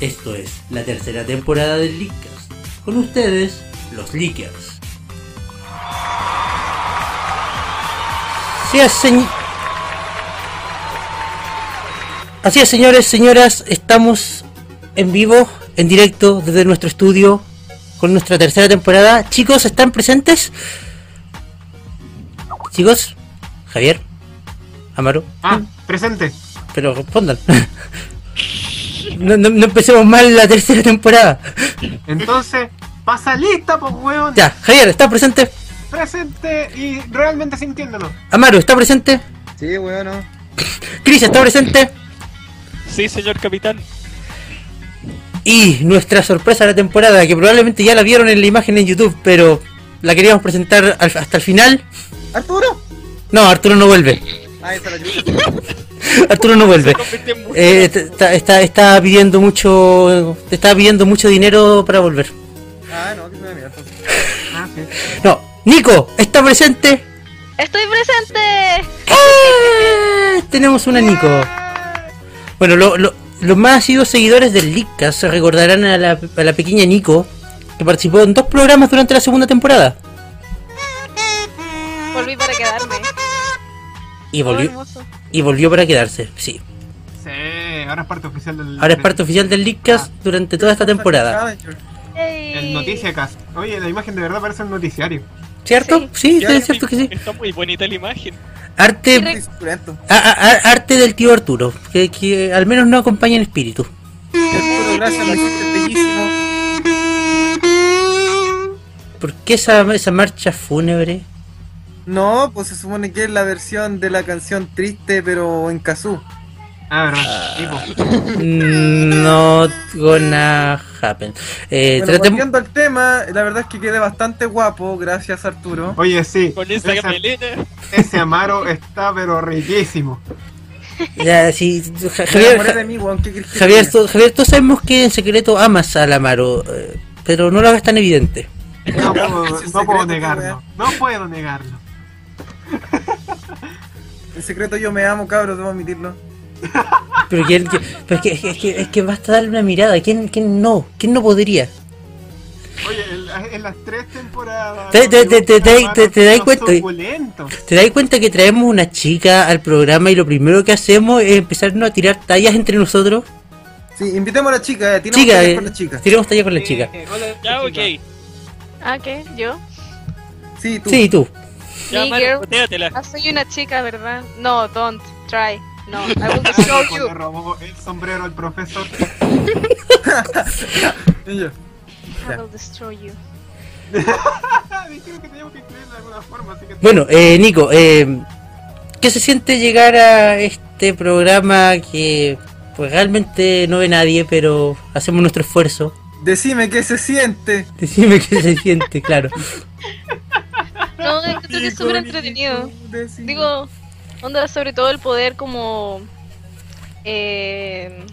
esto es la tercera temporada del Leakcast. Con ustedes, los Leakers. Así es, Así es, señores, señoras, estamos en vivo, en directo desde nuestro estudio con nuestra tercera temporada. Chicos, ¿están presentes? Chicos, Javier, Amaro. Ah, presente. Pero respondan. no, no, empecemos mal la tercera temporada. Entonces, pasa lista, pues, weón. Ya, Javier, ¿está presente? Presente y realmente sintiéndolo. Amaro, ¿está presente? Sí, weón. Cris, ¿está presente? Sí, señor capitán. Y nuestra sorpresa de la temporada, que probablemente ya la vieron en la imagen en YouTube, pero la queríamos presentar hasta el final. ¿Arturo? No, Arturo no vuelve. Ah, Arturo no vuelve. Eh, está, está, pidiendo mucho, está pidiendo mucho dinero para volver. Ah, no, que me da ah, No, Nico, ¿está presente? Estoy presente. ¡Eh! Tenemos una Nico. Bueno, los más asiduos seguidores del Leadcast se recordarán a la, a la pequeña Nico que participó en dos programas durante la segunda temporada. Volví para quedarme. Y volvió, y volvió para quedarse, sí. Sí, ahora es parte oficial del. Ahora es parte oficial del Leadcast ah. durante toda esta temporada. El Noticiacast. Oye, la imagen de verdad parece un noticiario. ¿Cierto? Sí, es cierto que sí. Está muy bonita la imagen. Arte, arte del tío Arturo, que, que, al menos no acompaña en espíritu. Arturo, gracias, bellísimo. ¿Por qué esa, esa marcha fúnebre? No, pues se supone que es la versión de la canción triste, pero en kazoo. Ah, verdad. Mm, Not gonna happen. Eh, bueno, volviendo al tema, la verdad es que quedé bastante guapo, gracias Arturo. Oye, sí. Con esa ese, ese Amaro está pero riquísimo. Ya, sí, Javier, Javier, Javier, todos sabemos que en secreto amas al Amaro, eh, pero no lo hagas tan evidente. No puedo, no puedo negarlo, no puedo negarlo. En secreto yo me amo, cabros, debo admitirlo. Pero, es, que, es, que, es que basta darle una mirada. ¿Quién, quién no? ¿Quién no podría? Oye, en, las tres temporadas. ¿Te, te, te, te, das cuenta? ¿Te das cuenta que traemos una chica al programa y lo primero que hacemos es empezarnos a tirar tallas entre nosotros? Sí, invitemos a la chica, eh, tiremos tallas con la chica. Tiremos tallas con la chica. ya, ok. ¿Ah, qué? ¿Yo? Sí, tú. Sí, tú. Ya, Maro, ah, soy una chica, ¿verdad? No, don't try. No, I will destroy you. Le robó el sombrero al profesor. I will destroy you. Dijeron que teníamos que incluirlo de alguna forma, así que... Bueno, eh, Nico, eh, ¿qué se siente llegar a este programa que pues realmente no ve nadie, pero hacemos nuestro esfuerzo? Decime qué se siente. Decime qué se siente, claro. No, que es súper entretenido. Digo, onda sobre todo el poder como... Eh,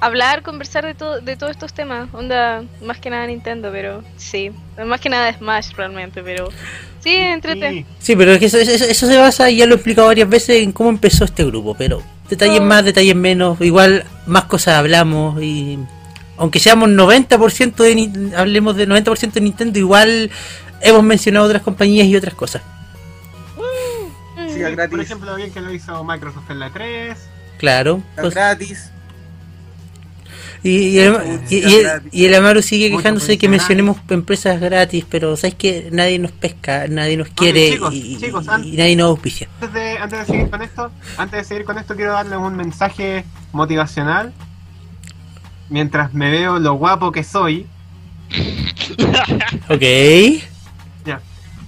hablar, conversar de, todo de todos estos temas. Onda, más que nada Nintendo, pero sí. Más que nada Smash realmente, pero sí, entrete. Sí, pero es que eso, eso, se basa, y ya lo he explicado varias veces, en cómo empezó este grupo. Pero detalles más, detalles menos. Igual más cosas hablamos y aunque seamos 90% de Ni- hablemos de 90% de Nintendo, igual hemos mencionado otras compañías y otras cosas. Siga Por gratis. ejemplo, bien que lo hizo Microsoft en la 3. Claro. Pues, gratis. y, y el, y- y- y el Amaru sigue Mucho quejándose de que mencionemos empresas gratis, pero sabes que nadie nos pesca, nadie nos quiere chicos, y, chicos, y- an- y nadie nos auspicia. Antes de, antes de seguir con esto, antes de seguir con esto quiero darles un mensaje motivacional. Mientras me veo lo guapo que soy, Ok.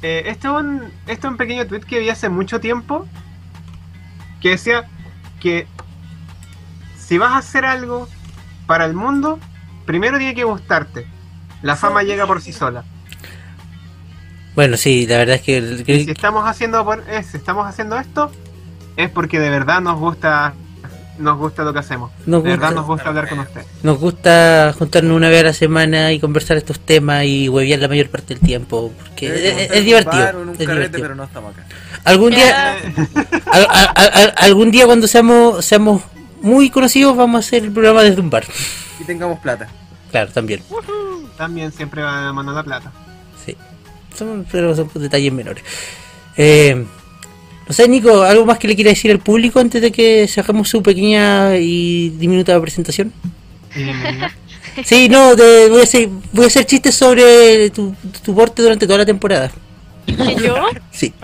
Eh, este, es un, este es un pequeño tweet que vi hace mucho tiempo que decía que si vas a hacer algo para el mundo, primero tiene que gustarte. La fama llega por sí sola. Bueno, sí, la verdad es que, el- que- Y si estamos haciendo por, eh, si estamos haciendo esto, es porque de verdad nos gusta nos gusta lo que hacemos. Nos de verdad gusta. nos gusta hablar con usted. nos gusta juntarnos una vez a la semana y conversar estos temas y huevear la mayor parte del tiempo, porque es, Debemos es- divertido. bar es carrete, divertido. pero no estamos acá. Algún día, al- al- al- algún día cuando seamos seamos muy conocidos vamos a hacer el programa desde un bar. Y tengamos plata. Claro, también. También siempre va de la mano la plata. Sí. Son, pero son detalles menores. Eh, no sé, Nico, ¿algo más que le quiera decir al público antes de que sacamos su pequeña y diminuta presentación? Y. Sí, no, de- voy, a hacer, voy a hacer chistes sobre tu, tu porte durante toda la temporada. ¿Que yo? Sí.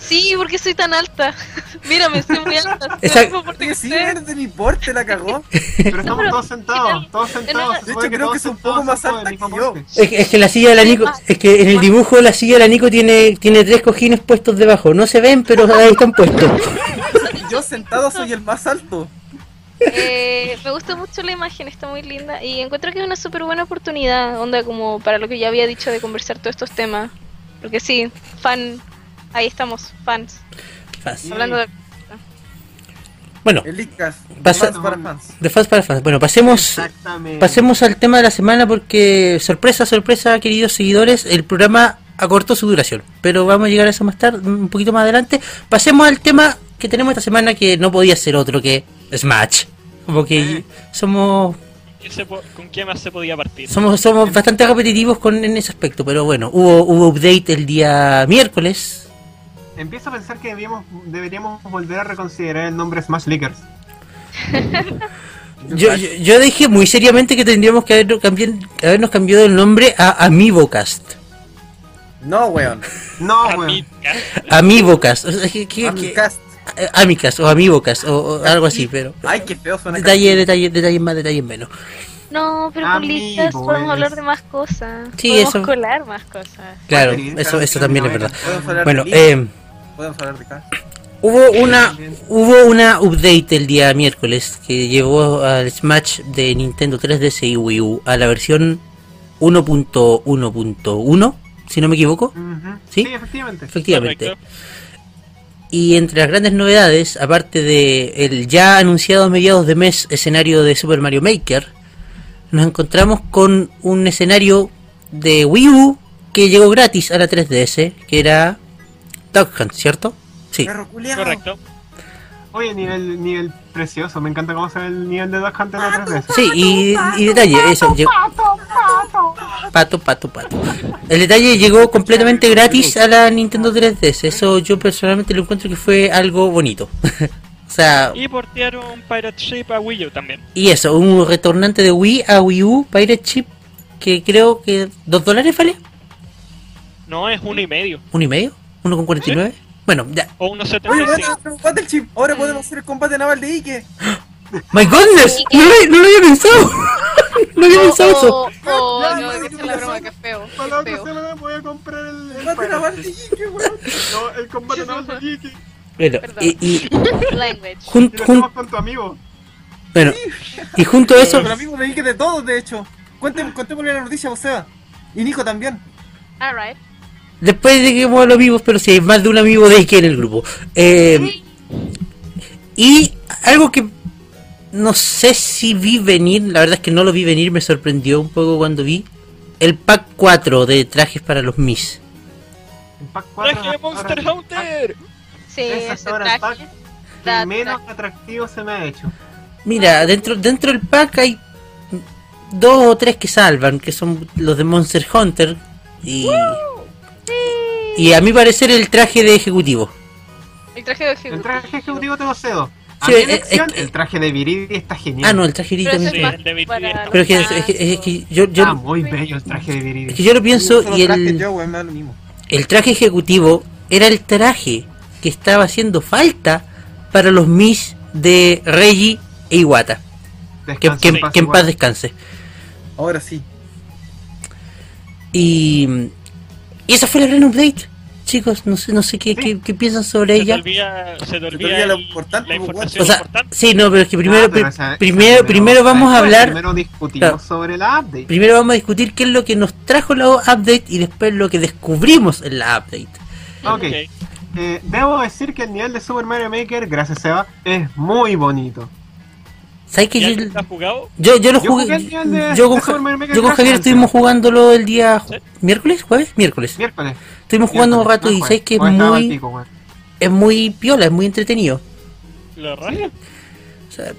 Sí, porque soy tan alta. Mírame, soy muy alta. Esa- que sí, eres de mi porte, la cagó. Pero estamos pero- todos sentados, todos sentados. De hecho, creo que es un poco más alta del que mismo yo. porte. Es, que- es que la silla de la Nico, es que en el dibujo la silla de la Nico tiene, tiene tres cojines puestos debajo. No se ven, pero ahí están puestos. Yo sentado soy el más alto. Eh, me gusta mucho la imagen, está muy linda y encuentro que es una súper buena oportunidad, onda como para lo que ya había dicho de conversar todos estos temas. Porque sí, fan, ahí estamos, fans. Hablando de... Bueno, Fans para fans. de fans para fans. Bueno, pasemos, pasemos al tema de la semana porque, sorpresa, sorpresa, queridos seguidores, el programa acortó su duración. Pero vamos a llegar a eso más tarde, un poquito más adelante. Pasemos al tema que tenemos esta semana que no podía ser otro que Smash. Como que somos ¿Qué se po- ¿Con qué más se podía partir? somos somos bastante repetitivos con en ese aspecto, pero bueno, hubo hubo update el día miércoles. Empiezo a pensar que debíamos, deberíamos volver a reconsiderar el nombre Smash Lickers. Yo, yo, yo dije muy seriamente que tendríamos que habernos, cambiado, habernos cambiado el nombre a Amibocast. No, weón. No, weón. Amibocast. O sea, que- que- que- Amicast. eh, Amicast o Amibocast o, o algo así, pero. Ay, qué feo suena. Detalle, detalle, detalles más, detalles menos. No, pero con listas podemos hablar de más cosas. Sí, podemos eso- colar más cosas. Claro, eso, eso también es verdad. Bueno, eh, podemos hablar de Cash. hubo una hubo una update el día miércoles que llevó al Smash de Nintendo 3DS y Wii U a la versión 1.1.1, si no me equivoco. ¿Sí? Sí, efectivamente. Efectivamente. Y entre las grandes novedades, aparte de el ya anunciado a mediados de mes escenario de Super Mario Maker, nos encontramos con un escenario de Wii U que llegó gratis a la 3DS, que era Dog Hunt, ¿cierto? Sí. Perro culiao. Correcto. Oye, nivel, nivel precioso. Me encanta cómo se ve el nivel de Duck Hunt en la 3DS. Sí, y, y detalle, eso. llegó- Pato, pato, pato. El detalle llegó completamente gratis a la Nintendo 3DS. Eso yo personalmente lo encuentro que fue algo bonito. o sea, Y portearon Pirate Ship a Wii U también. Y eso, un retornante de Wii a Wii U, Pirate Chip, que creo que ¿dos dólares vale? No, es uno y medio. ¿Uno y medio? ¿Uno con 49? Bueno, ya. O uno Oye, setenta y bueno, cinco. preocupate el chip. Ahora podemos hacer el combate naval de Ike. ¡My goodness! No lo, no lo había pensado. no había pensado eso. Oh, no, que es la broma, que feo. Para feo. semana voy a comprar el, el Combate naval de. Ike, weón. No, el combate naval de Iki. Bueno, Perdón. y, y Language. Y jun- lo jun- hacemos con tu amigo. bueno, y junto a eso, Pero amigos de Ike de todos, de hecho. Cuénteme, contémosle la noticia, vos, Seba. Y Nico también. Alright. Después de que hemos los amigos, pero si hay más de un amigo de Ike en el grupo. Eh, y algo que no sé si vi venir, la verdad es que no lo vi venir, me sorprendió un poco cuando vi el pack 4 de trajes para los Mis. El pack 4 ¡Traje de Monster Hunter! Sí, Ese ahora el traje. pack que menos atractivo se me ha hecho. Mira, dentro, dentro del pack hay dos o tres que salvan, que son los de Monster Hunter. Y, y a mi parecer el traje de ejecutivo. El traje de El ejecutivo. traje ejecutivo te lo cedo. A Sí, mi eh, elección, es que- el traje de Viridi está genial. Ah, no, el traje de también. es el Viridi para los Pero es que, es, fans. que- es que yo, yo, Ah, muy bello el traje de Viridi. es que yo lo pienso y el, yo, weón, me da lo mismo. el traje ejecutivo era el traje que estaba haciendo falta para los Mis de Reggie e Iwata. Que, que- que en paz descanse. Ahora sí. Y, y esa fue la gran update. Chicos, no sé, no sé qué, qué, qué piensan sobre Se te ella. olvida, se te olvida olvida lo importante, la información O sea, importante. sí, no, pero es que primero, Ah, pero esa primero, primero vamos a hablar, Primero discutimos Claro. sobre la update. primero vamos a discutir qué es lo que nos trajo la update y después lo que descubrimos en la update. Ok. Ok. Eh, debo decir que el nivel de Super Mario Maker, gracias Seba, es muy bonito. ¿Sabes que ¿Ya yo, lo has jugado? yo, yo lo Yo jugué? de- yo con, Super yo Javier estuvimos jugándolo el día Sí. miércoles, jueves, miércoles. Miércoles. Estuvimos jugando un rato no y sabes que es muy, pico, es muy piola, es muy entretenido. O sea,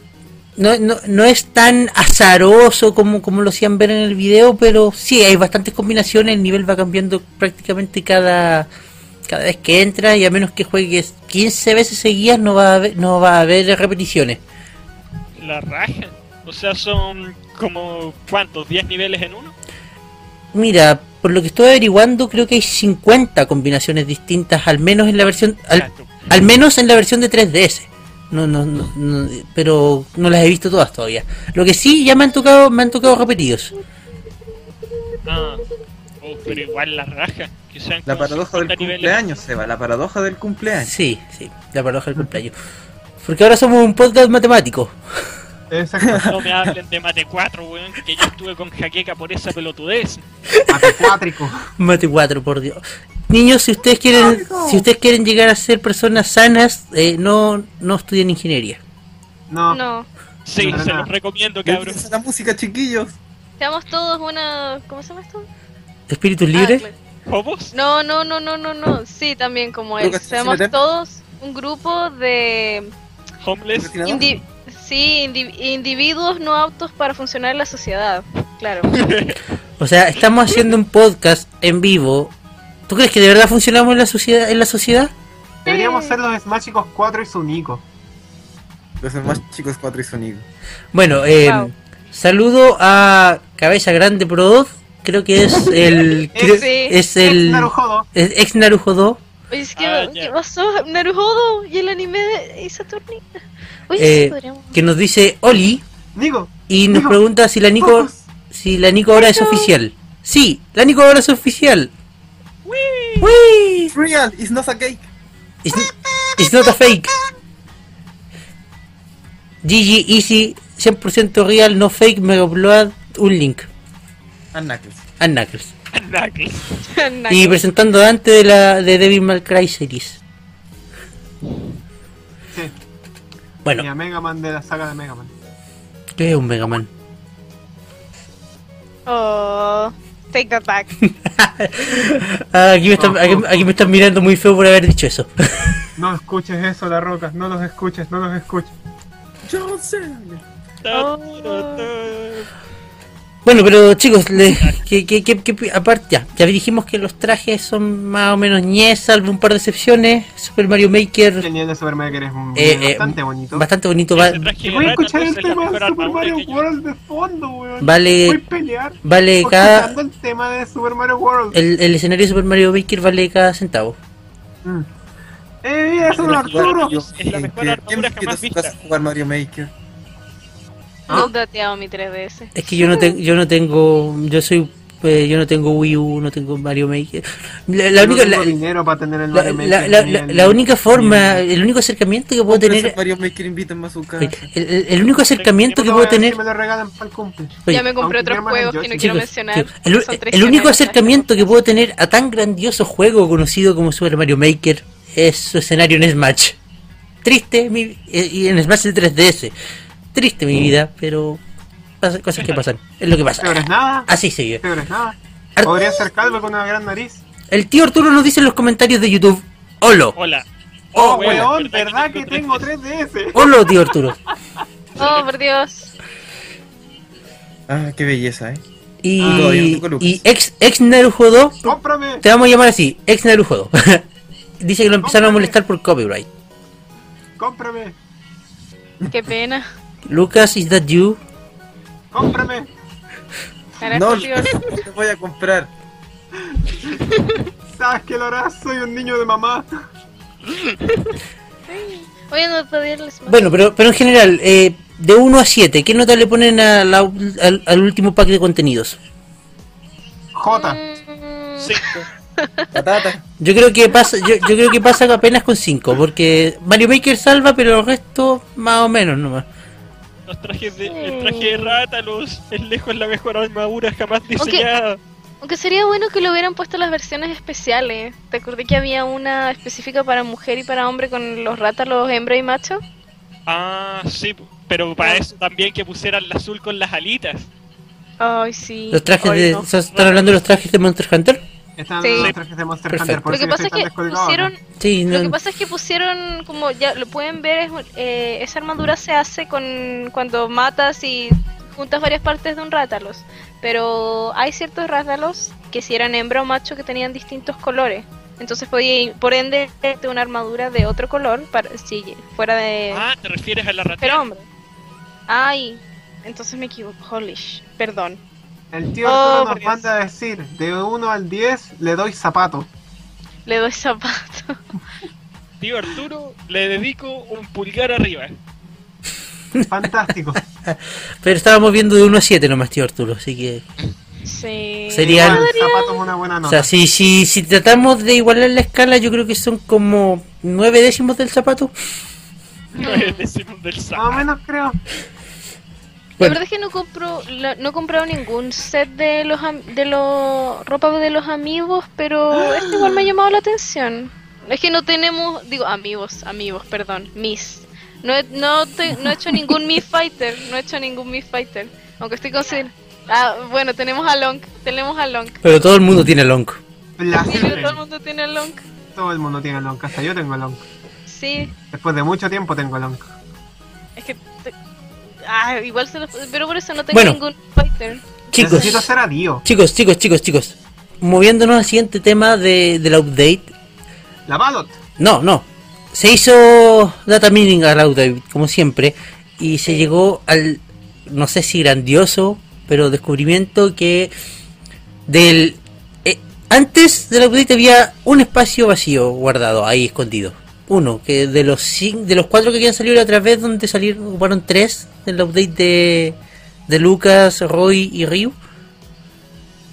no, no, no es tan azaroso como, como lo hacían ver en el video, pero sí, hay bastantes combinaciones, el nivel va cambiando prácticamente cada, cada vez que entra y a menos que juegues 15 veces seguidas no va a haber, no va a haber repeticiones. La raja. O sea, son como, ¿cuántos? ¿10 niveles en uno? Mira, por lo que estoy averiguando creo que hay 50 combinaciones distintas, al menos en la versión... Al, menos en la versión de 3DS. No, no, no, no, pero no las he visto todas todavía. Lo que sí ya me han tocado, me han tocado repetidos. Ah. Oh, pero igual la raja. Que sean La paradoja del 50 niveles. cumpleaños, Seba, la paradoja del cumpleaños. Sí, sí, la paradoja del cumpleaños. Porque ahora somos un podcast matemático. Exacto. No me hablen de Mate 4, weón, que yo estuve con jaqueca por esa pelotudez. Matecuátrico. Mate 4, por Dios. Niños, si ustedes quieren, si ustedes quieren llegar a ser personas sanas, eh, no, no estudien ingeniería. No. No. Sí, No, se no. los recomiendo, ¿Qué cabrón. es la música, chiquillos? Seamos todos una. ¿Cómo se llama esto? ¿Espíritus Ah, libres? ¿Hobos? No, no, no, no, no, no. Sí, también como. Lucas, Seamos ¿sí, todos un grupo de. ¿Homeless? Sí, indi- individuos no aptos para funcionar en la sociedad. Claro. O sea, estamos haciendo un podcast en vivo. ¿Tú crees que de verdad funcionamos en la sociedad? En la sociedad? Deberíamos ser los Smash Chicos 4 y su Nico. Los más chicos cuatro y sonido. Bueno, eh, Wow. saludo a Cabeza Grande Pro creo que es el creo- Sí. es Ex el Narujodo. es ex Narujodo. Oye, es que, Ah, ¿qué ya. pasó? Naruhodo y el anime de Saturni. Eh, sí, podríamos. que nos dice Oli Nico. y nos Nico, pregunta si la Nico Focus. si la Nico ahora es oficial. Sí, la Nico ahora es oficial. ¡Wii! It's real, it's not a cake. It's, it's not a fake. GG Easy 100% real, no fake, Mega Upload, un link. And Knuckles. And Knuckles. Knuckles. Y presentando a Dante de la de Devil May Cry series. Bueno, Y a Mega Man de la saga de Mega Man. ¿qué es un Mega Man? Oh, take that back. Ah, aquí, me están, aquí, aquí me están mirando muy feo por haber dicho eso. No escuches eso, La Roca. No los escuches, no los escuches. Yo sé. Ta- Oh. Bueno, pero chicos, le- que, que, que- que- aparte ya, ya dijimos que los trajes son más o menos ñes, salvo un par de excepciones. Super Mario Maker, El de Super Maker es un- Eh, eh, bastante bonito. bastante bonito. va- voy a escuchar el tema de Super Mario World de fondo, weón. Voy a vale, pelear. vale cada. El tema de Super Mario World. El, el escenario de Super Mario Maker vale cada centavo. Mm. ¡Eh, mira, es un Arturo! Es la mejor ¿Quién armadura jamás su vista. jugar Mario Maker? ¿Ah? No dateado mi 3DS. Es que yo no tengo, yo no tengo, yo soy, eh, yo no tengo Wii U, no tengo Mario Maker. La, la No única, tengo la, dinero para tener el Mario Maker la- el- única ni forma, el- el único acercamiento que puedo tener, Mario Maker, invítenme a su casa. el, el- el único acercamiento que No puedo tener, me lo regalan para el cumple. oye, ya me compré otros juegos que no quiero chicos, mencionar. chicos, el, único acercamiento que puedo tener a tan grandioso juego conocido como Super Mario Maker es su escenario en Smash. Triste, mi, eh, y en Smash de 3DS. Triste mi vida, pero cosas que pasan. Es lo que pasa. Peor es nada. Así se vive. Peor es nada. Podría ser calvo con una gran nariz. El tío Arturo nos dice en los comentarios de YouTube. Holo. Hola. Oh, bueno, weón, ¿verdad que tengo 3DS? Holo, tío Arturo. Oh, por Dios. Ah, qué belleza, eh. Y, Ah, y ex, ex Narujodo, ¡Cómprame! te vamos a llamar así, ex Narujodo. Dice que lo empezaron a molestar por copyright. ¡Cómprame! Qué pena. Lucas, is that you? ¡Cómprame! No, te voy a comprar. ¿Sabes qué lo harás? Soy un niño de mamá. Voy a no pedirles más. Bueno, pero, pero en general, eh, de 1 a 7, ¿qué nota le ponen a la- al, al último pack de contenidos? J. Mm, Cinco. Patata. Yo creo que pasa, yo, yo creo que pasa apenas con 5, porque Mario Maker salva, pero el resto más o menos nomás. Los trajes de, el traje de Rátalos es lejos la mejor armadura jamás diseñada. Aunque sería bueno que le hubieran puesto las versiones especiales. ¿Te acordé que había una específica para mujer y para hombre con los rátalos hembra y macho? Ah, sí, pero para eso también que pusieran el azul con las alitas. Ay, sí. Los trajes Ay, de, no. ¿Están hablando de los trajes de Monster Hunter? Están Sí. los trajes de Monster Perfecto. Hunter. Por Lo que pasa es que pusieron... Sí, Lo que pasa es que pusieron, como ya lo pueden ver, es, eh, esa armadura se hace con cuando matas y juntas varias partes de un rátalos. Pero hay ciertos rátalos que si eran hembra o macho que tenían distintos colores. Entonces podía, por ende, de una armadura de otro color para si fuera de Ah, ¿te refieres a la pero hombre. Ay, entonces me equivoco. Holy sh- perdón. El tío Oh, nos Dios. manda a decir, de 1 al 10 le doy zapato. Le doy zapato. Tío Arturo, le dedico un pulgar arriba. Fantástico. pero estábamos viendo de 1 a 7 nomás, tío Arturo, así que... Sí. Sería- Igual, el zapato es una buena O nota. sea, si, si, si tratamos de igualar la escala, yo creo que son como 9 décimos del zapato. No es decir un del Más o menos creo. La verdad es que no compro, la- no he comprado ningún set de los de los ropa de los amigos, pero este igual me ha llamado la atención. Es que no tenemos, digo, amigos, amigos, perdón, Miss. No he, no, te- no he hecho ningún Miss Fighter, no he hecho ningún Miss Fighter, aunque estoy considerando. Ah, bueno, tenemos a Long, tenemos a Long. Pero todo el mundo tiene long. Sí, pero todo el mundo tiene a Long. Todo el mundo tiene long. Hasta yo tengo long. Sí, Después de mucho tiempo tengo long. es que ah, igual se los, pero por eso no tengo Bueno. ningún Fighter. Chicos, Necesito ser a Dio. chicos, chicos, chicos, chicos. Moviéndonos al siguiente tema de, del update. La Ballot. No, no. Se hizo data mining al update, como siempre. Y se llegó al, no sé si grandioso, pero descubrimiento que del... eh, antes del update había un espacio vacío guardado, ahí escondido. Uno, que de los cin- de los cuatro que habían salido la otra vez, donde salieron, ocuparon tres del update de, de Lucas, Roy y Ryu.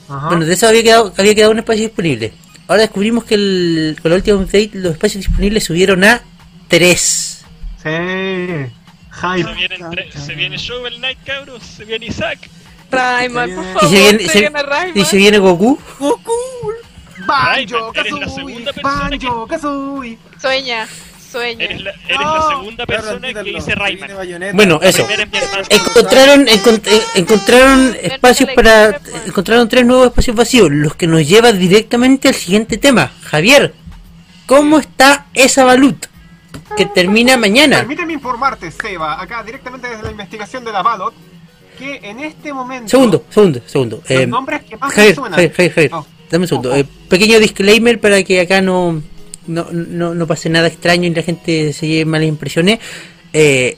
Ajá. Bueno, de eso había quedado, había quedado un espacio disponible. Ahora descubrimos que el, con la última update los espacios disponibles subieron a 3. Sí. Se Hype. viene, entre- se viene Shovel Knight, cabros. Se viene Isaac. Rayman, por favor, Y se viene, se- y se viene Goku. Banjo, Kazooie. Banjo, Kazooie. Sueña, sueña. Eres la, eres la No. segunda persona que dice Rayman. Bueno, eso. Encontraron, encont- eh, encontraron espacios para. Encontraron tres nuevos espacios vacíos, los que nos lleva directamente al siguiente tema. Javier, ¿cómo está esa balut? Que termina mañana. Permíteme informarte, Seba, acá directamente desde la investigación de la Ballot, que en este momento. Segundo, segundo, segundo. Los Eh, nombres que más me Javier, suenan. Javier, Javier, Javier, Oh, dame un segundo. oh, oh. Eh, pequeño disclaimer para que acá no, no, no, no pase nada extraño y la gente se lleve malas impresiones. Eh,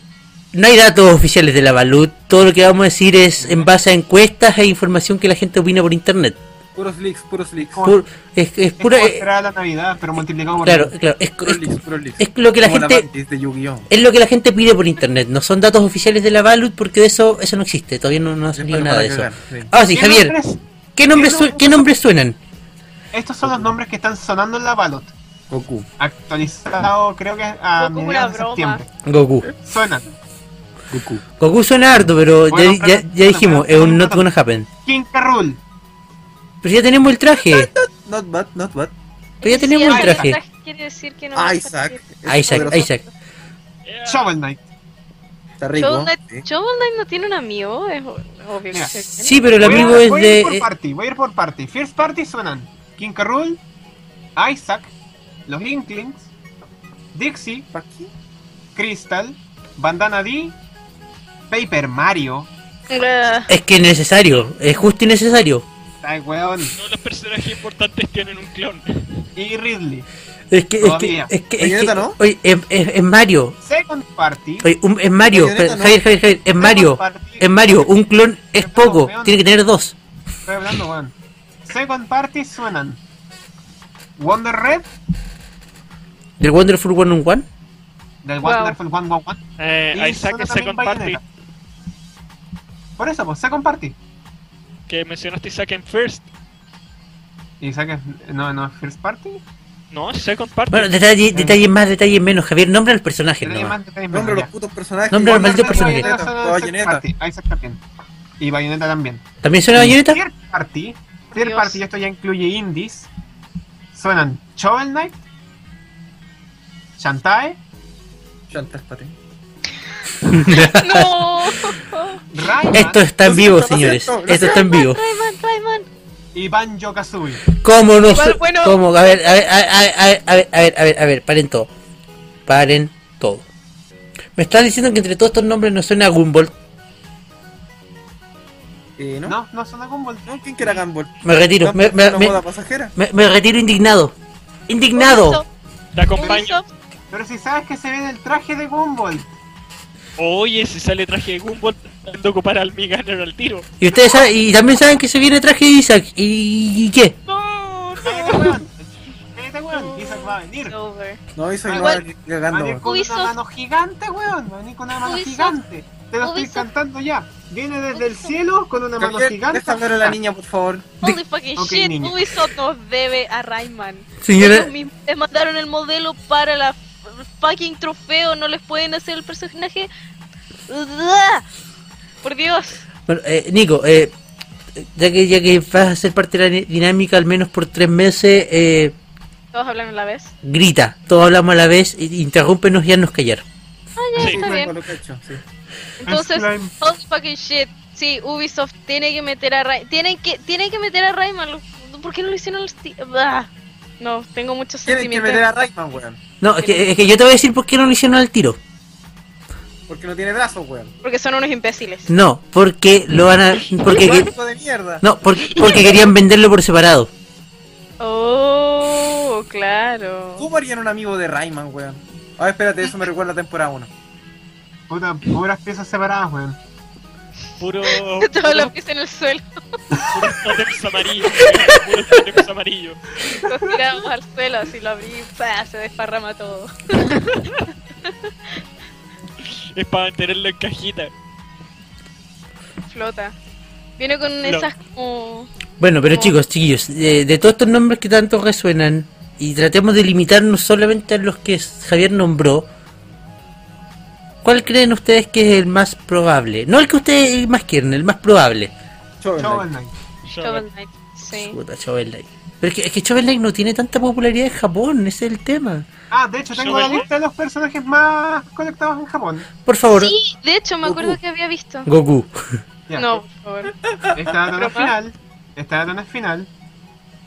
no hay datos oficiales de la Balut. Todo lo que vamos a decir es en base a encuestas e información que la gente opina por internet. Puros leaks, puros leaks. Oh, Pur- es, es Es pura. eh, a la Navidad, pero multiplicado por claro, claro. Es, es- leaks, puros leaks. es lo que la Como gente. Mantis de Yu-Gi-Oh! Es lo que la gente pide por internet. No son datos oficiales de la Balut porque de eso eso no existe. Todavía no, no ha Es salido nada de eso. sí. Ah, sí, ¿Qué Javier. ¿Qué nombres, ¿Qué su- ¿Qué nombres suenan? Estos son los nombres que están sonando en la Ballot. Goku. Actualizado, creo que a Goku, mediados de septiembre. Goku. Suenan. Goku. Goku suena harto, pero Bueno, ya, ya, ya dijimos, es un not gonna happen. King Carrul. Pero ya tenemos el traje. Not bad, not bad. Pero ya Sí, tenemos el ahora traje. Quiere decir que no Isaac. Isaac. Isaac. Yeah. Shovel Knight. Está rico. Shovel Knight, sí. Shovel Knight no tiene un amigo, es obvio Mira. Sí, pero el Voy a- amigo es voy a ir por de. eh, party, voy a ir por party. First party suenan King Carrul, Isaac, los Inklings, Dixie. Crystal, Bandana D, Paper Mario, Es que es necesario, es justo y necesario. Ay, weón. Todos los personajes importantes tienen un clon. Y Ridley. Es que, es que, es que, es que- ¿no? oye, es, es- es Mario. Second Party. Oye, un- es Mario, pero- ¿no? Javier, Javier, Javier, es Mario. Party. Es Mario, un clon es poco, tiene que tener dos. Estoy hablando, weón. Second Party suenan. Wonder Red Del Wonderful One on One. del Wow. Wonderful 111. Eh, Isaac también Second Party. Bayonetta. Por eso, pues, Second Party. Que mencionaste Isaac en First. Y saques. No, no, First Party. No, Second Party. Bueno, detalle, detalles más, detalles menos. Javier, nombra al personaje Nombra los putos personajes. Nombra los malditos personajes. Y Bayonetta también. ¿También suena Bayonetta? Third Party. Third. Party, y esto ya incluye indies. Suenan Shovel Knight. Shantae. Chantas, pate. no. Rayman Esto está en vivo, señores. Esto está en vivo. Y Banjo Kazooie. ¿Cómo no bueno. ¿Cómo? A ver, a ver, a ver, a ver, a ver, a ver, a paren todo. Paren todo. Me están diciendo que entre todos estos nombres no suena a Gumball. Eh, ¿no? No, no suena Gumball. ¿No? ¿Quién quiera Gumball? Me retiro, me, me, ¿Una me- moda pasajera? me- me retiro indignado. ¡Indignado! Te acompaño. Pero si sabes que se viene el traje de Gumball. Oye, si sale traje de Gumball, tengo que ocupar al Miganer al tiro. Y ustedes saben, y también saben que se viene traje de Isaac. ¿Y, y qué? No, no. Isaac va a venir. No, hizo Ah, no va igual. cagando. Va a con Ubisoft. una mano gigante, weón. Va a venir con una mano Ubisoft. gigante. Te lo estoy cantando ya. Viene desde el cielo con una mano gigante. deja hablar a la niña, por favor. Holy fucking shit, niña. Ubisoft nos debe a Rayman. Señora, les mandaron el modelo para la fucking trofeo, no les pueden hacer el personaje. Por Dios. bueno, eh, Nico, eh, ya que ya que vas a ser parte de la dinámica al menos por tres meses, eh, Todos hablan a la vez. grita. Todos hablamos a la vez, interrúmpenos y haznos callar. Ah, ya, Sí. está bien. lo que he hecho, sí. Entonces, fucking shit. Sí, Ubisoft tiene que meter a Rayman. Tienen que, tienen que meter a Rayman. ¿Por qué no lo hicieron al Steam? No, tengo muchos Tienen que sentimientos. meter a Rayman, weón. No, es que, es que yo te voy a decir por qué no lo hicieron al tiro. Porque no tiene brazos, weón. Porque son unos imbéciles. No, porque lo van a. Porque, que- Hijo de mierda. no, porque, porque querían venderlo por separado. Oh, claro. ¿Cómo harían un amigo de Rayman, weón? A ver, espérate, eso me recuerda a temporada 1. Puta, puras piezas separadas, weón. Puro. Todos los pies en el suelo. puro tótems amarillos. Puro tótems amarillos. Los tiramos al suelo, así lo abrí, ¡pah! se desparrama todo. Es para mantenerlo en cajita. Flota. Viene con esas como. Bueno, pero chicos, chiquillos, de, de todos estos nombres que tanto resuenan, y tratemos de limitarnos solamente a los que Javier nombró, ¿cuál creen ustedes que es el más probable? No el que ustedes más quieren, el más probable. Shovel Shovel Knight. Knight. Shovel Knight. Sí. Puta, Shovel Knight. Pero es que, es que Shovel Knight no tiene tanta popularidad en Japón, ese es el tema. Ah, de hecho, tengo la lista de los personajes más conectados en Japón. Por favor, Sí, de hecho, me acuerdo que había visto. Goku. Ya. No, por favor. Esta data no es ¿Broma? final. Esta data no es final.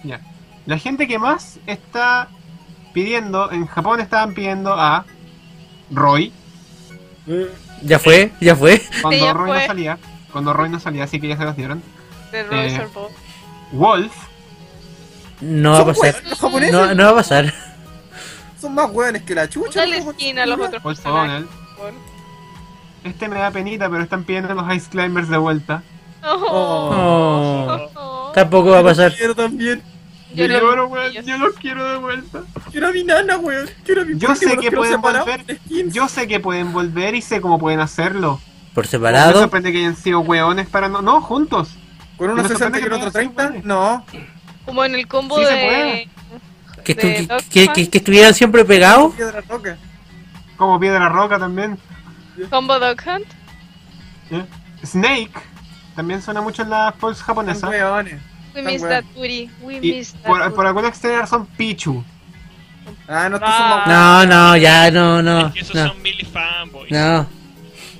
Ya. La gente que más está pidiendo, en Japón estaban pidiendo a Roy. Ya fue, ya fue. Cuando Sí, ya Roy fue. no salía. Cuando Roy no salía, así que ya se los dieron. De Roy Eh. Wolf. No va a pasar. weones los japoneses. No, no va a pasar. Son más weones que la chucha. Dale los japoneses, skin a los otros personajes. Por favor. Este me da penita, pero están pidiendo los Ice Climbers de vuelta. Oh. Oh. Tampoco va a pasar. Quiero también. Yo Yo no- lloro, weón. ellos. Yo los quiero de vuelta. Quiero a mi nana, weón. Quiero a mi Yo ¿por qué sé que pueden volver. Yo sé que pueden volver y sé cómo pueden hacerlo. Por Me separado. sorprende que hayan sido weones para no. No, juntos. Con unos Pero 60 sorprende y con que otro no se 30. puede. No. Como en el combo Sí de. Que, estu- que- que- que- que estuvieran siempre pegados. Piedra roca. Como Piedra Roca también. Combo Dog Hunt. ¿eh? Snake. También suena mucho en las polls japonesas. We miss that booty. We Y miss that por, booty. por alguna extraña razón, Pichu. Ah, no, Ah. más No, no, ya, no, no. Es que esos No. son mili fanboys. no.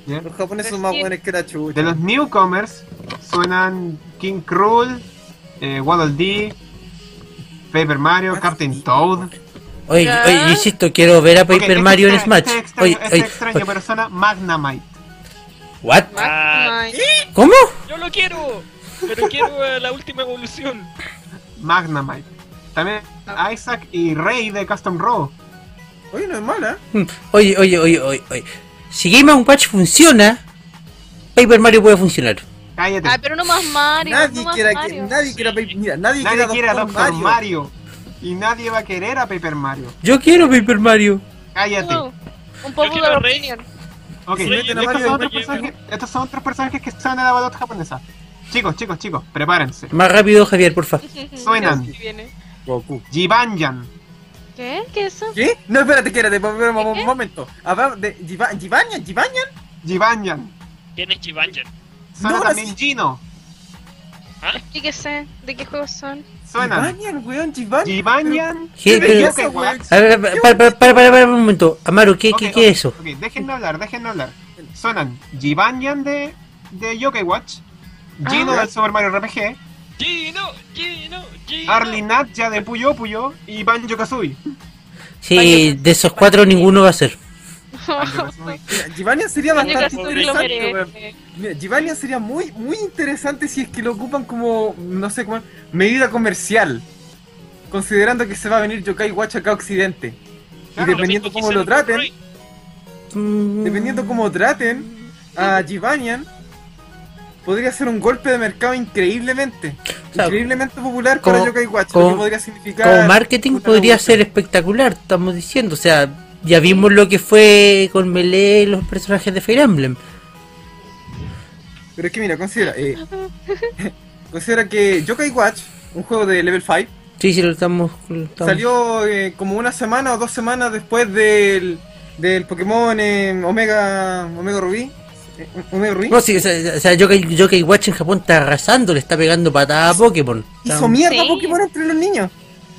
¿ya? Los japoneses son más buenos que la chucha. De los newcomers suenan King Cruel, eh, Waddle Dee, Paper Mario, Captain Toad. Oye, oye, insisto, quiero ver a Paper este Mario en extraño, Smash. Este extraño, Oye, este oye, extraño oye. pero suena Magnamite. ¿What? Ah. Magnamite. ¿Cómo? Yo lo quiero, pero quiero la última evolución. Magnemite. También Isaac y Rey de Custom Row. Oye, no es mala. Mm, Oye, oye, oye, oye, oye. Si Game Watch funciona, Paper Mario puede funcionar. Cállate. Ah, pero no más Mario. Nadie no más quiere que, Mario. nadie quiera, mira, nadie, Nadie quiere a. Doctor Mario. Y nadie va a querer a Paper Mario. Yo quiero Paper Mario. Cállate. Un poco de opinion. Ok, Sí, estos, Mario son otros personajes, estos son otros personajes que son de la balota japonesa. Chicos, chicos, chicos, prepárense. Más rápido, Javier, porfa. Suenan. Sí viene. Goku. Jibanyan. ¿Qué? ¿Qué es eso? ¿Qué? No, espérate, espérate, un, momento. Hablamos de Jibanyan, Jibanyan. Jibanyan. ¿Quién es Chibanjan? Suena No, también. Gino. Explíquese de qué juegos son. Suenan Jibanyan, weón, ver, para, para, para, un momento. Amaro, ¿qué, qué, qué es eso? Ok, déjenme hablar, déjenme hablar. Suenan Jibanyan de, de Yokai Watch. Gino Ah. del Super Mario RPG. Gino, Gino, Gino. Arlinat ya de Puyo Puyo. Y Banjo Kazooie. Sí, de esos cuatro ninguno va a ser. Jibanyan sería bastante interesante, weón. Jibanyan sería muy, muy interesante si es que lo ocupan como, no sé, como medida comercial. Considerando que se va a venir Yokai Watch acá a Occidente. Claro, y dependiendo cómo lo traten. Mm, dependiendo cómo traten a Jibanyan, podría ser un golpe de mercado increíblemente. sea, increíblemente popular como- para Yokai Watch. como- lo que podría significar. Como marketing podría ser espectacular, estamos diciendo. O sea, ya vimos lo que fue con Melee y los personajes de Fire Emblem. Pero es que mira, considera. eh, considera que Yokai Watch, un juego de level 5, Sí, sí, lo estamos. lo estamos- salió eh, como una semana o dos semanas después del, del Pokémon eh, Omega Omega Rubí. eh, Omega Rubí. No, sí, o sea, o sea, Yokai, Yokai Watch en Japón está arrasando, le está pegando patada a Pokémon. Hizo mierda Sí. Pokémon entre los niños.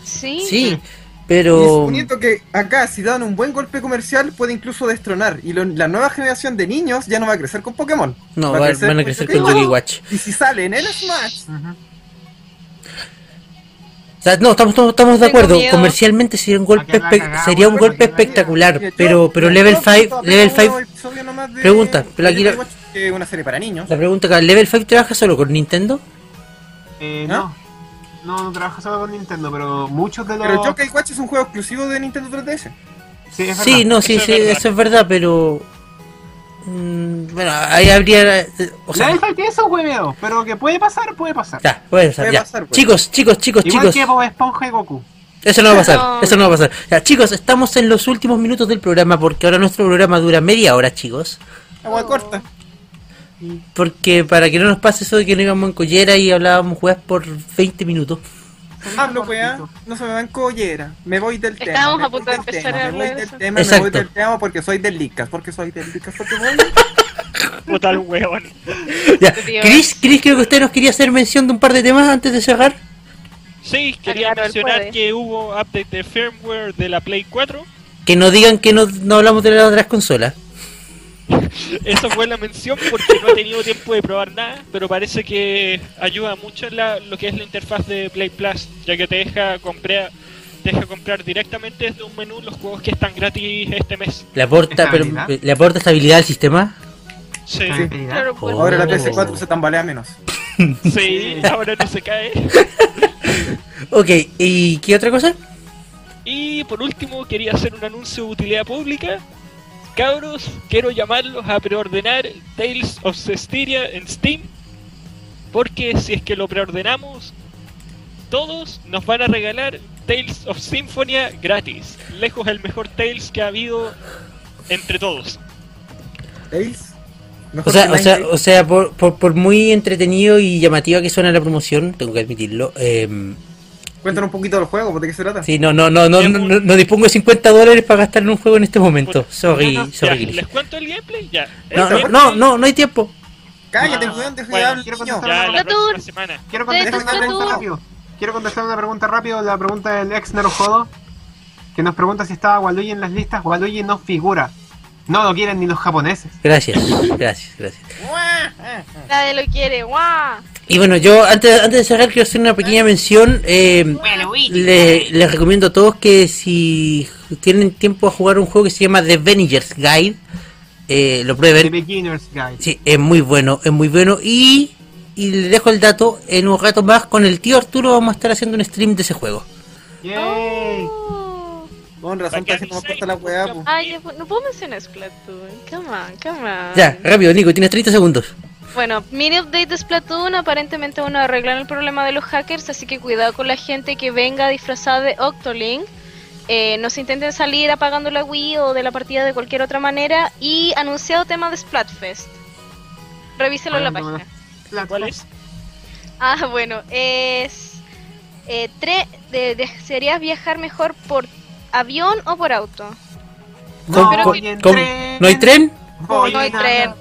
Sí. Sí, Y pero. suponiendo que acá, si dan un buen golpe comercial, puede incluso destronar. Y lo- la nueva generación de niños ya no va a crecer con Pokémon. No, va a crecer van a con crecer con Watch. Yokai Watch. Y si sale en el Smash. O sea, no, estamos, estamos, estamos de acuerdo. miedo. Comercialmente sería un golpe, A que la espe- cagamos, sería un golpe espectacular. Pero, pero yo Level creo que 5, todavía Level no veo 5, episodio nomás de- Pregunta, pero aquí la- Watch, que es una serie para niños. la pregunta acá, ¿Level 5 trabaja solo con Nintendo? Eh, ¿Ah? no. No, no trabaja solo con Nintendo, pero muchos de los. Pero Yokai Watch es un juego exclusivo de Nintendo 3DS. Sí, es Sí, no, sí, Eso es sí, eso es verdad, pero... mm, bueno, ahí habría... eh, O sea, La tiene esos hueveos, pero que puede pasar, puede pasar. ya, puede pasar, Puede ya. pasar, pues. Chicos, chicos, chicos, Igual chicos. que Bob Esponja y Goku. Eso no va a pasar, No. eso no va a pasar. Ya, chicos, estamos en los últimos minutos del programa porque ahora nuestro programa dura media hora, chicos. Agua Oh. corta. Porque para que no nos pase eso de que no íbamos en collera y hablábamos weas por 20 minutos. Hablo, weá, no se me va en collera. Me voy del tema. Estábamos a punto de empezar tema, a Me voy hablar de del tema, me voy del tema porque soy del Lickas. Porque soy del Lickas. Porque voy. Puta el. Ya. Chris, Chris, creo que usted nos quería hacer mención de un par de temas antes de cerrar. Sí, quería mencionar que hubo update de firmware de la Play 4. Que no digan que no, no hablamos de las otras consolas. Esa fue la mención porque no he tenido tiempo de probar nada, pero parece que ayuda mucho en la, lo que es la interfaz de Play Plus, ya que te deja comprar, te deja comprar directamente desde un menú los juegos que están gratis este mes. ¿Le aporta, pero, ¿Estabilidad? ¿le aporta estabilidad al sistema? Sí, Claro, pues. Ahora la Oh. PS4 se tambalea menos. sí, ahora no se cae. Ok, ¿y qué otra cosa? Y por último, quería hacer un anuncio de utilidad pública. Cabros, quiero llamarlos a preordenar Tales of Cestiria en Steam. Porque si es que lo preordenamos, todos nos van a regalar Tales of Symphonia gratis. Lejos el mejor Tales que ha habido entre todos. Tails. O sea, o sea, o sea por, por, por muy entretenido y llamativa que suena la promoción, tengo que admitirlo. Eh, Tails. Cuéntanos un poquito del juego, ¿de qué se trata? sí, no, no, no, no, no, no, no dispongo de 50 dólares para gastar en un juego en este momento. Sorry, sorry. ¿Les cuento el gameplay? Ya. No, no, no, no, no hay tiempo. Cállate, Ah, weón, deja de hablar, quiero contestar- Ya próxima semana. Quiero contestar una pregunta rápido. Quiero contestar una pregunta rápido. La pregunta del ex Nerojodo. Que nos pregunta si estaba Waluigi en las listas. Waluigi no figura. No lo quieren ni los japoneses. Gracias, gracias, gracias. Nadie lo quiere, guau. Y bueno, yo antes, antes de cerrar quiero hacer una pequeña mención. Eh, le- les recomiendo a todos que si tienen tiempo a jugar un juego que se llama The Venger's Guide, eh, lo The prueben. Beginner's Guide. Sí, es muy bueno, es muy bueno. Y, y le dejo el dato, en un rato más con el tío Arturo vamos a estar haciendo un stream de ese juego. Yay. Oh. Con razón, que aviséis, importa la weá. Ay, no puedo mencionar Splatoon. Come on, come on. Ya, rápido, Nico, tienes 30 segundos. Bueno, mini update de Splatoon. Aparentemente van a arreglar el problema de los hackers, así que cuidado con la gente que venga disfrazada de Octolink. Eh, no se intenten salir apagando la Wii o de la partida de cualquier otra manera. Y anunciado tema de Splatfest. Revíselo en la página. La- ¿Cuál es? Ah, bueno, es. Eh, tre- de- ¿Desearías viajar mejor por avión o por auto? ¿Cómo- Pero que- en cómo- tren. ¿No hay tren? Voy No hay en tren.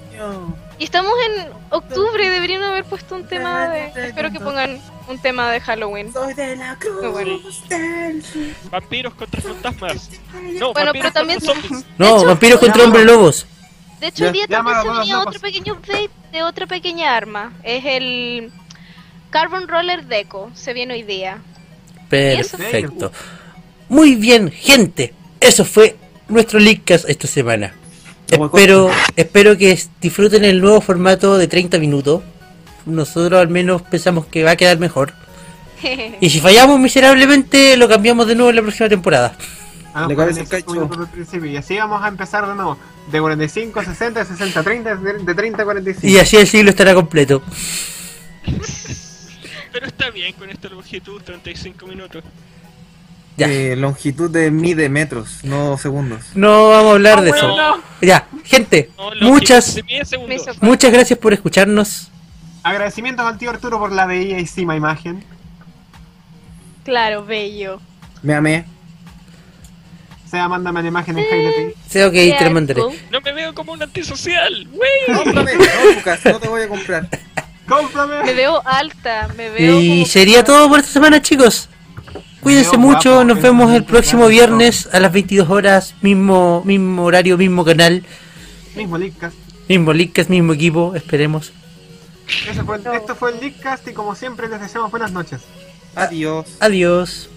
Y estamos en octubre, deberían haber puesto un tema de. Espero que pongan un tema de Halloween. Soy de la cruz Muy bueno. del. Vampiros contra fantasmas. No, Bueno, vampiros pero también- contra zombies. No, hecho- vampiros contra hombres lobos. De hecho, el día también se los otro pequeño update de otra pequeña arma. Es el Carbon Roller Deco. Se viene hoy día. Perfecto. Muy bien, gente. Eso fue nuestro Leakcast esta semana. Espero, espero que disfruten el nuevo formato de 30 minutos. Nosotros al menos pensamos que va a quedar mejor. Y si fallamos miserablemente, lo cambiamos de nuevo en la próxima temporada. Ah, Le cacho. Y así vamos a empezar de nuevo. De 45 a 60, 60 a 30, de de 30 a 45. Y así el siglo estará completo. Pero está bien con esta longitud, 35 minutos. Ya. Eh, longitud de mide metros, no segundos. No vamos a hablar de eso. No, Ya, gente, no, muchas, de 10 segundos. Me hizo- muchas gracias por escucharnos. Agradecimientos al tío Arturo por la bellísima imagen. claro, bello. Me amé. Sea, mándame la imagen en Jaime Sí, ok, te lo mandaré. No me veo como un antisocial. ¡Wey! Cómprame, no, Lucas, no te voy a comprar. Me ¡Cómprame! veo alta, me veo. Y como- sería todo por esta semana, chicos. Cuídense mucho, guapo, nos vemos el próximo viernes a las 22 horas, mismo mismo horario, mismo canal, Mismo Leadcast. mismo Lickcast, mismo equipo, esperemos. Fue Esto fue el Leadcast y como siempre les deseamos buenas noches. Adiós. Adiós.